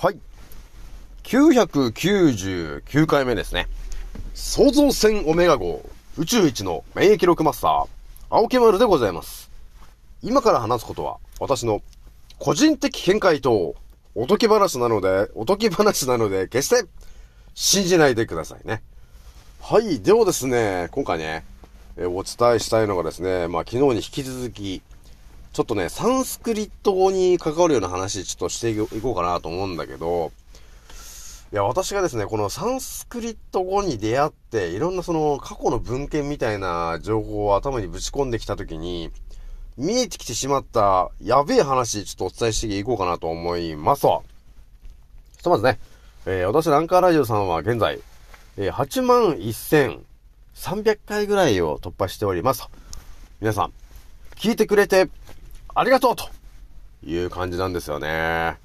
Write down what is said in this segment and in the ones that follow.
はい。999回目ですね。創造船オメガ号宇宙一の免疫力マスター、青木丸でございます。今から話すことは、私の個人的見解と、おとぎ話なので、おとぎ話なので、決して信じないでくださいね。はい。ではですね、今回ね、えお伝えしたいのがですね、まあ昨日に引き続き、ちょっとね、サンスクリット語に関わるような話、ちょっとしていこうかなと思うんだけど、いや、私がですね、このサンスクリット語に出会って、いろんなその過去の文献みたいな情報を頭にぶち込んできたときに、見えてきてしまったやべえ話、ちょっとお伝えしていこうかなと思いますわ。ひとまずね、えー私、ランカーラジオさんは現在、えー8万1300回ぐらいを突破しております。皆さん、聞いてくれて、ありがとうという感じなんですよね。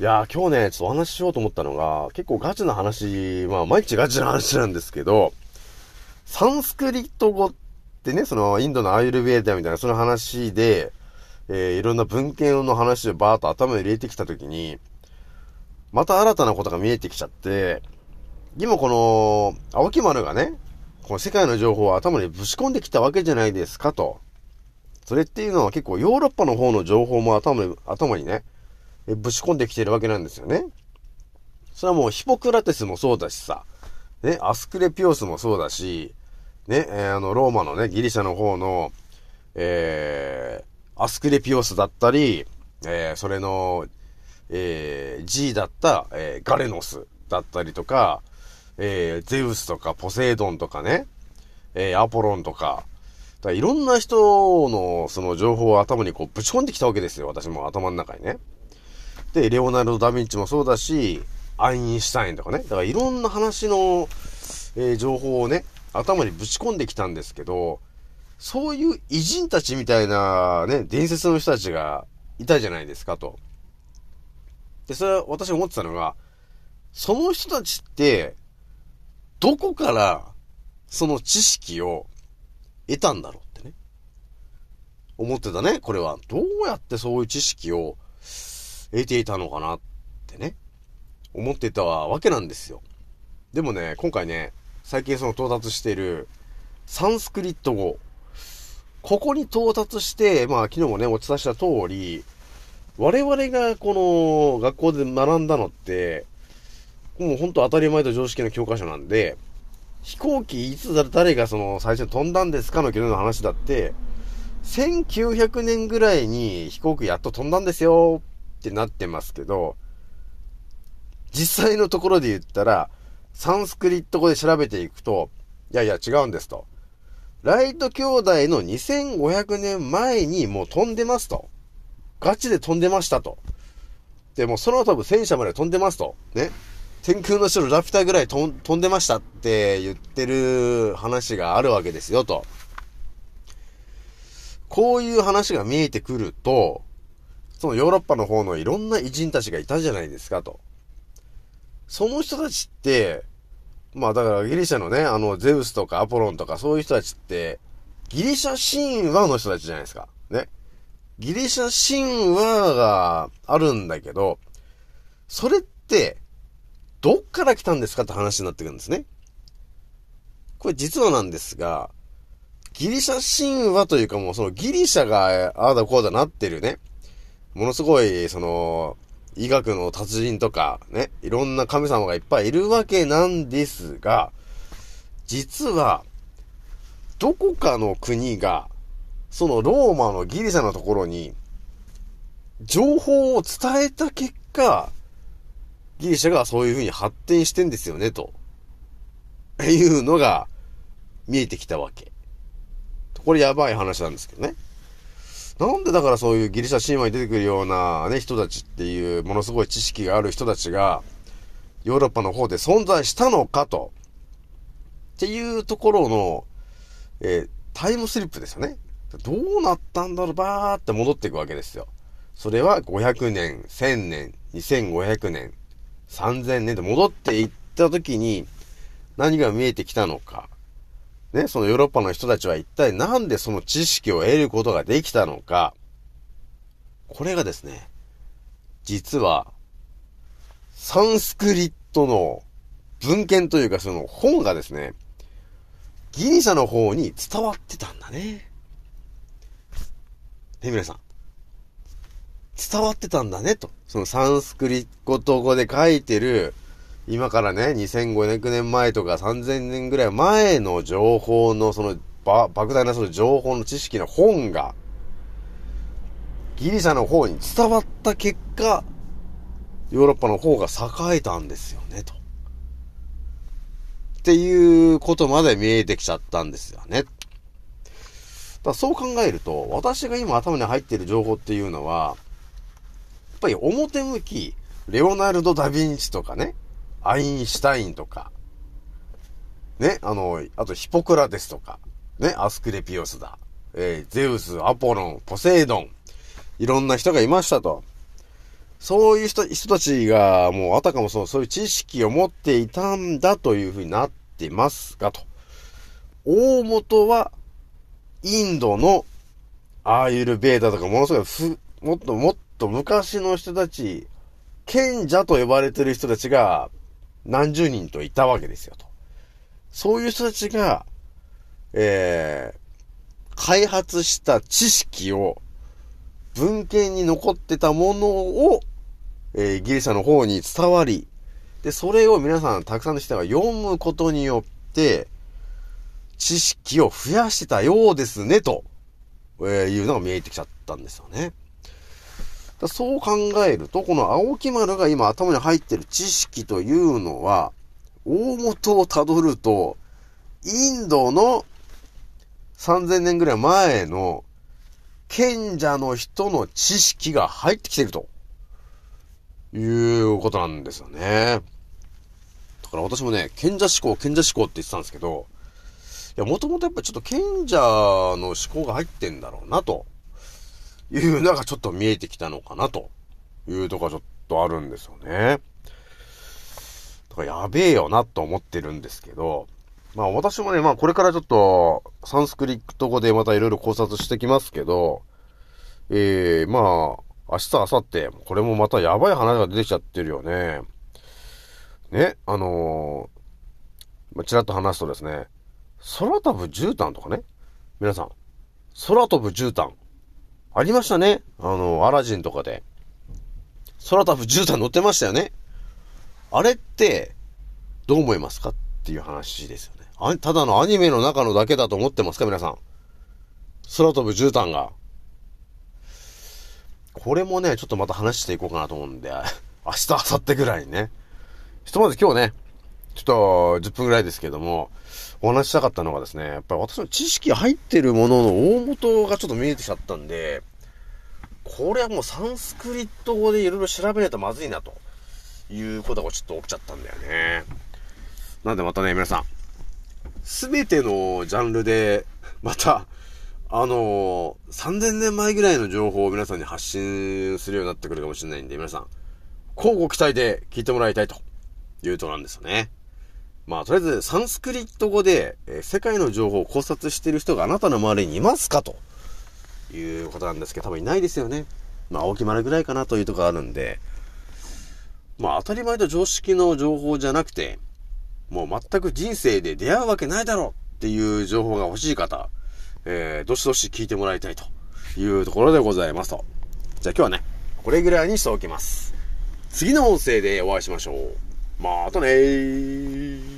いやー、今日ね、ちょっとお話ししようと思ったのが、結構ガチな話、まあ、毎日ガチな話なんですけど、サンスクリット語ってね、その、インドのアーユルベーダみたいな、その話で、えーいろんな文献の話をバーっと頭に入れてきたときに、また新たなことが見えてきちゃって、今この、青木丸がね、この世界の情報を頭にぶち込んできたわけじゃないですかと。それっていうのは結構ヨーロッパの方の情報も頭に、頭にね、ぶち込んできてるわけなんですよね。それはもうヒポクラテスもそうだしさ、ね、アスクレピオスもそうだし、ね、えーあの、ローマのね、ギリシャの方の、えー、アスクレピオスだったり、えー、それの、えー、G だった、えー、ガレノスだったりとか、えー、ゼウスとかポセイドンとかね、えー、アポロンとか、だいろんな人のその情報を頭にこうぶち込んできたわけですよ。私も頭の中にね。で、レオナルド・ダ・ヴィンチもそうだし、アインシュタインとかね。だからいろんな話の、えー情報をね、頭にぶち込んできたんですけど、そういう偉人たちみたいなね、伝説の人たちがいたじゃないですかと。で、それは私思ってたのが、その人たちって、どこからその知識を得たんだろうってね。思ってたね、これは。どうやってそういう知識を得ていたのかなってね。思ってたわけなんですよ。でもね、今回ね、最近その到達しているサンスクリット語。ここに到達して、まあ昨日もね、お伝えした通り、我々がこの学校で学んだのって、もう本当当たり前と常識の教科書なんで、飛行機いつだ誰がその最初に飛んだんですかの昨日の話だって、1900年ぐらいに飛行機やっと飛んだんですよってなってますけど、実際のところで言ったら、サンスクリット語で調べていくと、いやいや違うんですと。ライト兄弟の2500年前にもう飛んでますと。ガチで飛んでましたと。で、もうその後戦車まで飛んでますと。ね。天空の城ラピュタぐらい飛んでましたって言ってる話があるわけですよと。こういう話が見えてくると、そのヨーロッパの方のいろんな偉人たちがいたじゃないですかと。その人たちって、まあだからギリシャのね、あのゼウスとかアポロンとかそういう人たちって、ギリシャ神話の人たちじゃないですか。ね。ギリシャ神話があるんだけど、それって、どっから来たんですかって話になってくるんですね。これ実はなんですが、ギリシャ神話というかもうそのギリシャがああだこうだなってるね。ものすごい、その、医学の達人とかね、いろんな神様がいっぱいいるわけなんですが、実は、どこかの国が、そのローマのギリシャのところに、情報を伝えた結果、ギリシャがそういう風に発展してんですよね、と。いうのが見えてきたわけ。これやばい話なんですけどね。なんでだからそういうギリシャ神話に出てくるようなね、人たちっていうものすごい知識がある人たちが、ヨーロッパの方で存在したのかと。っていうところの、えータイムスリップですよね。どうなったんだろう、ばーって戻っていくわけですよ。それは500年、1000年、2500年、3000年で戻っていった時に何が見えてきたのか。ね、そのヨーロッパの人たちは一体なんでその知識を得ることができたのか。これがですね、実はサンスクリットの文献というかその本がですね、ギリシャの方に伝わってたんだね。ね、皆さん。伝わってたんだね、と。そのサンスクリット語で書いてる、今からね、2500年前とか3000年ぐらい前の情報の、その、ば、莫大なその情報の知識の本が、ギリシャの方に伝わった結果、ヨーロッパの方が栄えたんですよね、と。っていうことまで見えてきちゃったんですよね。だそう考えると、私が今頭に入っている情報っていうのは、っぱり表向き、レオナルド・ダ・ヴィンチとかね、アインシュタインとか、ね、あの、あとヒポクラテスとか、ね、アスクレピオスだ、えー、ゼウス、アポロン、ポセイドン、いろんな人がいましたと。そういう人、人たちが、もうあたかもそう、そういう知識を持っていたんだというふうになってますが、と。大元は、インドのアーユルベーダとかものすごいふ、もっともっと昔の人たち、賢者と呼ばれてる人たちが何十人といたわけですよと。そういう人たちが、えー、開発した知識を文献に残ってたものを、えー、ギリシャの方に伝わり、で、それを皆さんたくさんの人が読むことによって、知識を増やしてたようですね、と、えー、いうのが見えてきちゃったんですよね。だそう考えると、この青木丸が今頭に入ってる知識というのは、大元をたどると、インドの3000年ぐらい前の賢者の人の知識が入ってきていると。いうことなんですよね。だから私もね、賢者思考、賢者思考って言ってたんですけど、いや、もともとやっぱちょっと賢者の思考が入ってんだろうな、というのがちょっと見えてきたのかな、と。いうとこがちょっとあるんですよね。だかやべえよな、と思ってるんですけど、まあ私もね、まあこれからちょっと、サンスクリット語でまたいろいろ考察してきますけど、ええー、まあ、明日、明後日、これもまたやばい話が出てきちゃってるよね。ね、あのー、まあ、ちらっと話すとですね、空飛ぶ絨毯とかね、皆さん、空飛ぶ絨毯、ありましたね。あの、アラジンとかで。空飛ぶ絨毯乗ってましたよね。あれって、どう思いますかっていう話ですよね。あただのアニメの中のだけだと思ってますか皆さん。空飛ぶ絨毯が。これもね、ちょっとまた話していこうかなと思うんで、明日、明後日ぐらいにね。ひとまず今日ね、ちょっと10分ぐらいですけども、お話ししたかったのがですね、やっぱり私の知識入ってるものの大元がちょっと見えてきちゃったんで、これはもうサンスクリット語でいろいろ調べないとまずいなということがちょっと起きちゃったんだよね。なんでまたね、皆さん、すべてのジャンルで、また、あのー、3000年前ぐらいの情報を皆さんに発信するようになってくるかもしれないんで、皆さん、交互期待で聞いてもらいたいというとなんですよね。まあ、とりあえず、サンスクリット語で、えー、世界の情報を考察してる人があなたの周りにいますか？ということなんですけど、多分いないですよね。まあ、青木丸ぐらいかなというところあるんで、まあ、当たり前と常識の情報じゃなくて、もう全く人生で出会うわけないだろうっていう情報が欲しい方、えー、どしどし聞いてもらいたいというところでございますと。じゃあ今日はね、これぐらいにしておきます。次の音声でお会いしましょう。またねー。